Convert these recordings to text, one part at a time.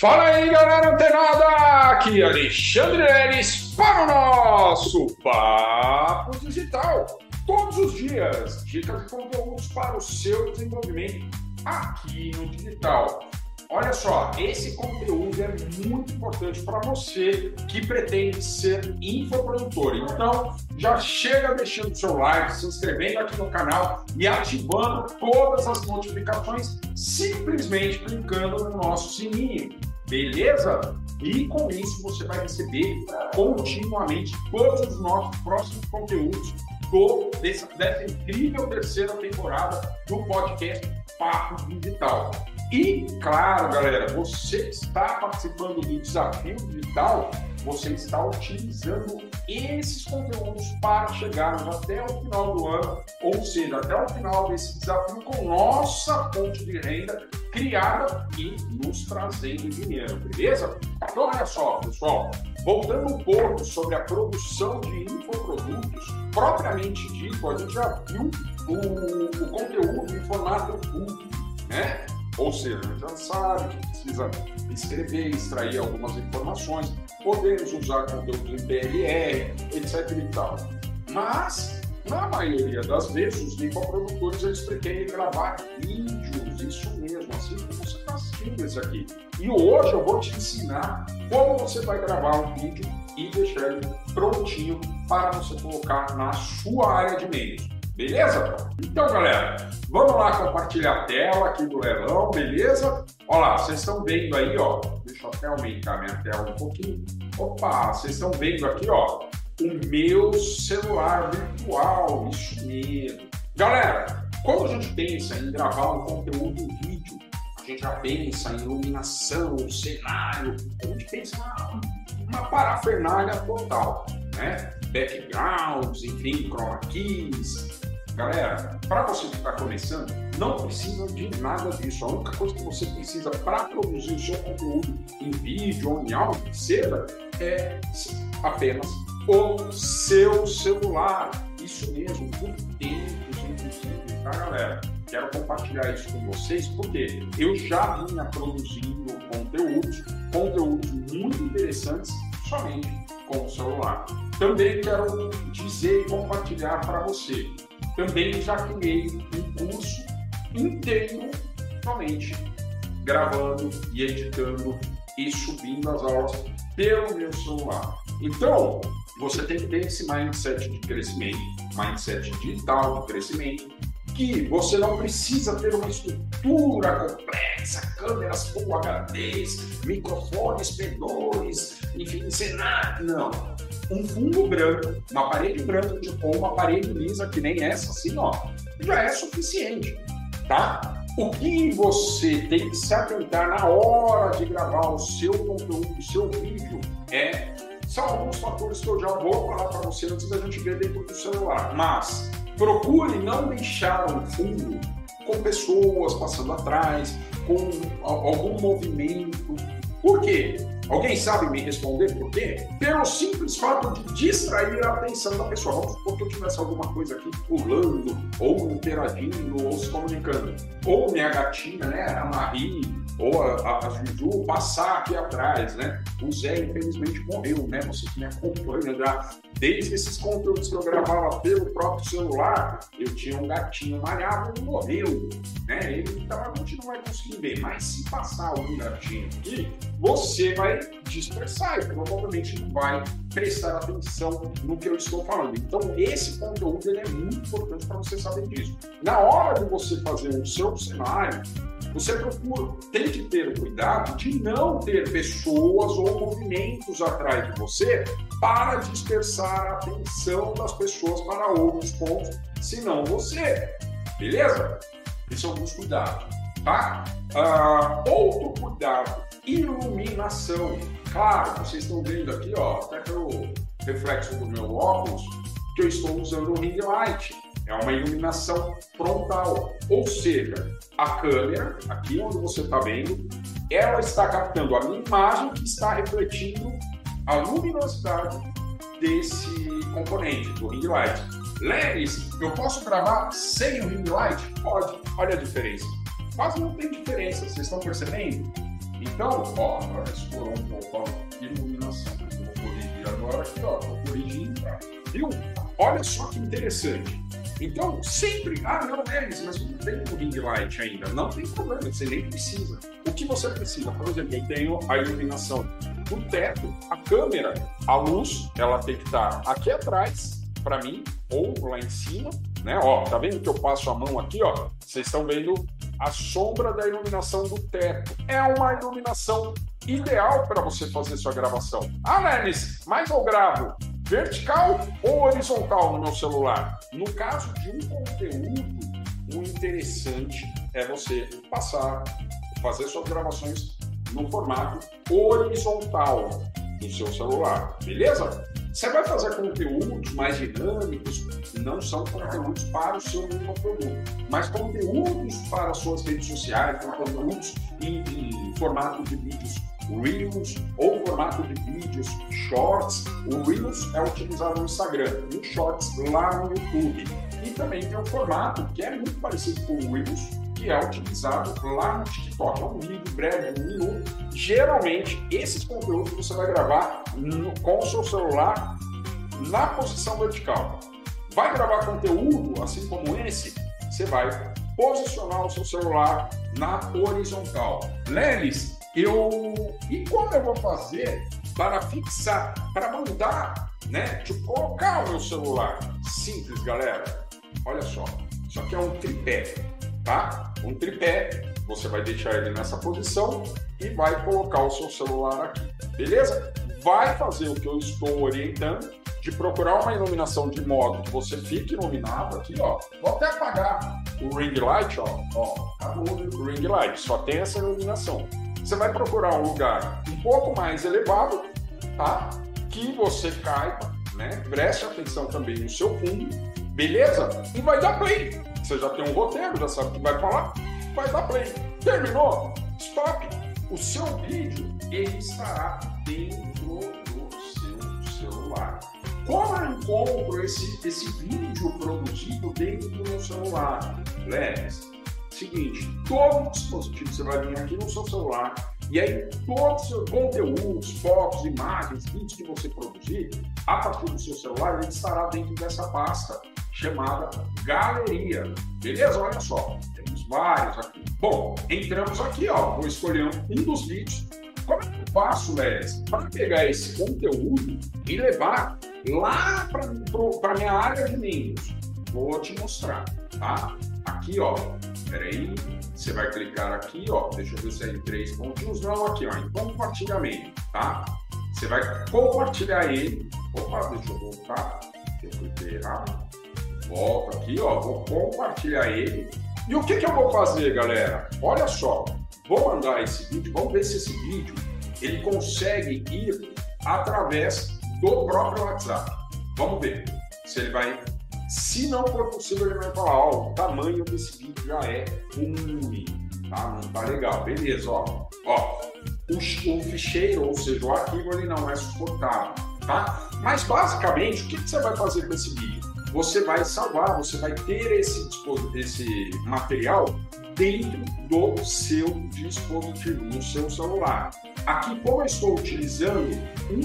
Fala aí, galera antenada! Aqui Alexandre Leres para o nosso Papo Digital. Todos os dias, dicas de conteúdos para o seu desenvolvimento aqui no digital. Olha só, esse conteúdo é muito importante para você que pretende ser infoprodutor. Então, já chega deixando seu like, se inscrevendo aqui no canal e ativando todas as notificações, simplesmente clicando no nosso sininho. Beleza? E com isso você vai receber continuamente todos os nossos próximos conteúdos do, dessa, dessa incrível terceira temporada do podcast Papo Digital. E, claro, galera, você está participando do desafio digital, você está utilizando esses conteúdos para chegarmos até o final do ano, ou seja, até o final desse desafio com nossa fonte de renda criada e nos trazendo dinheiro, beleza? Então, olha só, pessoal, voltando um pouco sobre a produção de infoprodutos, propriamente dito, a gente já viu o, o conteúdo em formato público, né? Ou seja, já sabe que precisa escrever, extrair algumas informações, podemos usar conteúdo em PLR, etc e tal. Mas, na maioria das vezes, os infoprodutores eles pretendem gravar vídeos, isso mesmo, assim como você está esse aqui. E hoje eu vou te ensinar como você vai gravar um vídeo e deixar ele prontinho para você colocar na sua área de meios. Beleza? Então, galera, vamos lá compartilhar a tela aqui do leilão, beleza? Olha lá, vocês estão vendo aí, ó. Deixa eu até aumentar minha tela um pouquinho. Opa, vocês estão vendo aqui, ó, o meu celular virtual, isso mesmo. Galera, quando a gente pensa em gravar um conteúdo vídeo, a gente já pensa em iluminação, cenário, a gente pensa uma, uma parafernália total, né? Backgrounds, enfim, chroma keys, Galera, para você que está começando, não precisa de nada disso. A única coisa que você precisa para produzir o seu conteúdo em vídeo ou em áudio, seja, é apenas o seu celular. Isso mesmo, por tempos, inclusive, tá, galera? Quero compartilhar isso com vocês porque eu já vinha produzindo conteúdos, conteúdos muito interessantes somente com o celular. Também quero dizer e compartilhar para você também já criei um curso inteiro somente gravando e editando e subindo as aulas pelo meu celular. Então, você tem que ter esse mindset de crescimento, mindset digital de crescimento, que você não precisa ter uma estrutura complexa, câmeras Full HDs, microfones P2, enfim, cenário. Não um fundo branco, uma parede branca ou uma parede lisa, que nem essa, assim, ó, já é suficiente, tá? O que você tem que se atentar na hora de gravar o seu conteúdo, o seu vídeo, é são alguns fatores que eu já vou falar para você antes da gente ver dentro do celular. Mas procure não deixar um fundo com pessoas passando atrás, com algum movimento. Por quê? Alguém sabe me responder por quê? Pelo simples fato de distrair a atenção da pessoa. Vamos supor que eu tivesse alguma coisa aqui pulando, ou interagindo, ou se comunicando. Ou minha gatinha, né, a Marie, ou a, a, Juju passar aqui atrás, né? O Zé, infelizmente, morreu, né? Você que me acompanha já desde esses conteúdos que eu gravava pelo próprio celular, eu tinha um gatinho malhado e morreu, né? Ele então, a gente não vai conseguir ver, mas se passar um gatinho aqui, você vai dispersar e provavelmente não vai prestar atenção no que eu estou falando. Então, esse conteúdo ele é muito importante para você saber disso. Na hora de você fazer o seu cenário, você procura, tem que ter cuidado de não ter pessoas ou movimentos atrás de você para dispersar a atenção das pessoas para outros pontos, senão você. Beleza? Esses são alguns cuidados, tá? Ah, outro cuidado, iluminação. Claro, vocês estão vendo aqui, ó, até pelo reflexo do meu óculos, que eu estou usando o ring light é uma iluminação frontal, ou seja, a câmera, aqui onde você está vendo, ela está captando a minha imagem que está refletindo a luminosidade desse componente, do ring light. Leves, eu posso gravar sem o ring light? Pode. Olha a diferença. Quase não tem diferença, vocês estão percebendo? Então, ó, agora explorou um pouco a iluminação. Eu vou corrigir agora aqui, ó, vou corrigir, viu? Olha só que interessante. Então, sempre, ah, não, Denis, mas não tem o ring light ainda. Não tem problema, você nem precisa. O que você precisa? Por exemplo, eu tenho a iluminação do teto, a câmera, a luz, ela tem que estar aqui atrás, para mim, ou lá em cima, né? Ó, tá vendo que eu passo a mão aqui, ó? Vocês estão vendo a sombra da iluminação do teto. É uma iluminação ideal para você fazer sua gravação. Ah, Lenis, mas eu gravo vertical ou horizontal no meu celular? No caso de um conteúdo, o interessante é você passar, fazer suas gravações no formato horizontal no seu celular, beleza? Você vai fazer conteúdos mais dinâmicos, não são conteúdos para o seu produto, mas conteúdos para suas redes sociais, conteúdos em, em formato de vídeos Reels ou formato de vídeos Shorts. O Reels é utilizado no Instagram e o Shorts lá no YouTube. E também tem um formato que é muito parecido com o Reels, que é utilizado lá no TikTok. É um vídeo breve, um minuto. Geralmente, esses conteúdos você vai gravar no, com o seu celular na posição vertical. Vai gravar conteúdo assim como esse? Você vai posicionar o seu celular na horizontal. Lelis, eu. E como eu vou fazer para fixar, para mandar, né? Tipo, colocar o meu celular? Simples, galera. Olha só. Isso aqui é um tripé tá? Um tripé, você vai deixar ele nessa posição e vai colocar o seu celular aqui, beleza? Vai fazer o que eu estou orientando, de procurar uma iluminação de modo que você fique iluminado aqui, ó. Vou até apagar o ring light, ó. Ó, o ring light, só tem essa iluminação. Você vai procurar um lugar um pouco mais elevado, tá? Que você caiba, né? Preste atenção também no seu fundo, beleza? E vai dar play. Você já tem um roteiro, já sabe o que vai falar, vai dar play. Terminou? Stop! O seu vídeo ele estará dentro do seu celular. Como eu encontro esse, esse vídeo produzido dentro do celular? Leves. Seguinte, todo dispositivo você vai vir aqui no seu celular e aí todos os seus conteúdos, fotos, imagens, vídeos que você produzir a partir do seu celular, ele estará dentro dessa pasta chamada Galeria. Beleza? Olha só, temos vários aqui. Bom, entramos aqui, ó, vou escolher um dos vídeos. Como é que eu faço, Lelis, para pegar esse conteúdo e levar lá para minha área de membros? Vou te mostrar, tá? Aqui, ó, peraí, você vai clicar aqui, ó, deixa eu ver se é em três pontinhos, não, aqui, ó, em compartilhamento, tá? Você vai compartilhar ele. Opa, deixa eu voltar, eu cliquei errado volta aqui, ó, vou compartilhar ele. E o que, que eu vou fazer, galera? Olha só, vou mandar esse vídeo, vamos ver se esse vídeo ele consegue ir através do próprio WhatsApp. Vamos ver se ele vai. Se não for possível, ele vai falar: ó, o tamanho desse vídeo já é ruim, tá? Não tá legal. Beleza, ó. Ó, o, o ficheiro, ou seja, o arquivo, ele não é suportável, tá? Mas basicamente, o que, que você vai fazer com esse vídeo? Você vai salvar, você vai ter esse, esse material dentro do seu dispositivo, no seu celular. Aqui, como eu estou utilizando um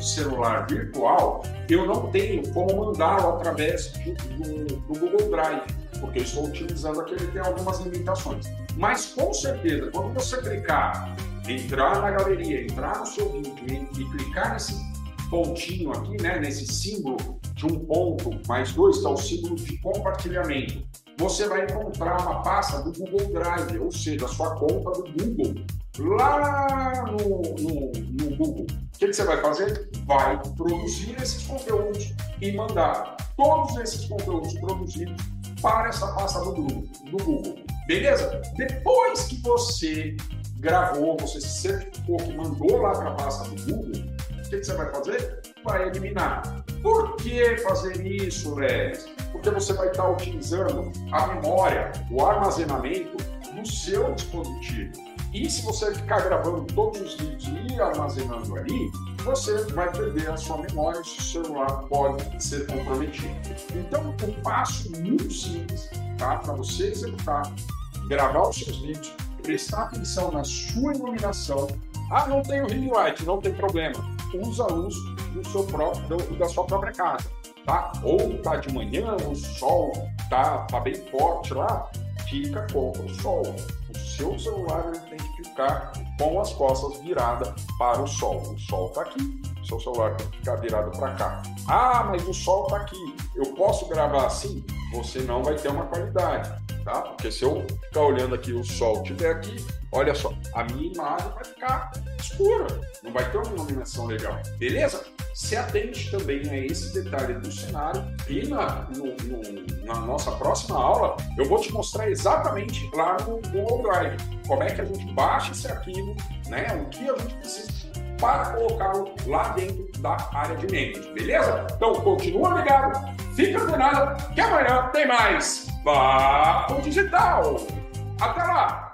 celular virtual, eu não tenho como mandá-lo através do, do, do, Google Drive, porque eu estou utilizando aqui, ele tem algumas limitações. Mas com certeza, quando você clicar, entrar na galeria, entrar no seu e, e clicar nesse pontinho aqui, né, nesse símbolo de um ponto mais dois, que é o símbolo de compartilhamento. Você vai encontrar uma pasta do Google Drive, ou seja, a sua conta do Google, lá no, no, no Google. O que, você vai fazer? Vai produzir esses conteúdos e mandar todos esses conteúdos produzidos para essa pasta do, do Google. Beleza? Depois que você gravou, você se certificou que mandou lá para a pasta do Google, o que, você vai fazer? Vai eliminar por que fazer isso, Leves? Porque você vai estar utilizando a memória, o armazenamento do seu dispositivo. E se você ficar gravando todos os vídeos e armazenando ali, você vai perder a sua memória e o seu celular pode ser comprometido. Então, um passo muito simples tá? para você executar, gravar os seus vídeos. prestar atenção na sua iluminação. Ah, não tenho ring light, não tem problema. Usa luz do seu próprio, da sua própria casa, tá? Ou tá de manhã, o sol tá, tá bem forte lá, fica contra o sol. O seu celular ele tem que ficar com as costas viradas para o sol. O sol está aqui, seu celular tem que ficar virado para cá. Ah, mas o sol está aqui. Eu posso gravar assim? Você não vai ter uma qualidade, tá? Porque se eu ficar olhando aqui o sol estiver aqui, olha só, a minha imagem vai ficar escura, não vai ter uma iluminação legal, beleza? Se atente também a esse detalhe do cenário e na, no, no, na nossa próxima aula eu vou te mostrar exatamente lá no Google Drive como é que a gente baixa esse arquivo, né? O que a gente precisa para colocá-lo lá dentro da área de membros, beleza? Então continua ligado, fica antenado que amanhã tem mais Papo Digital. Até lá!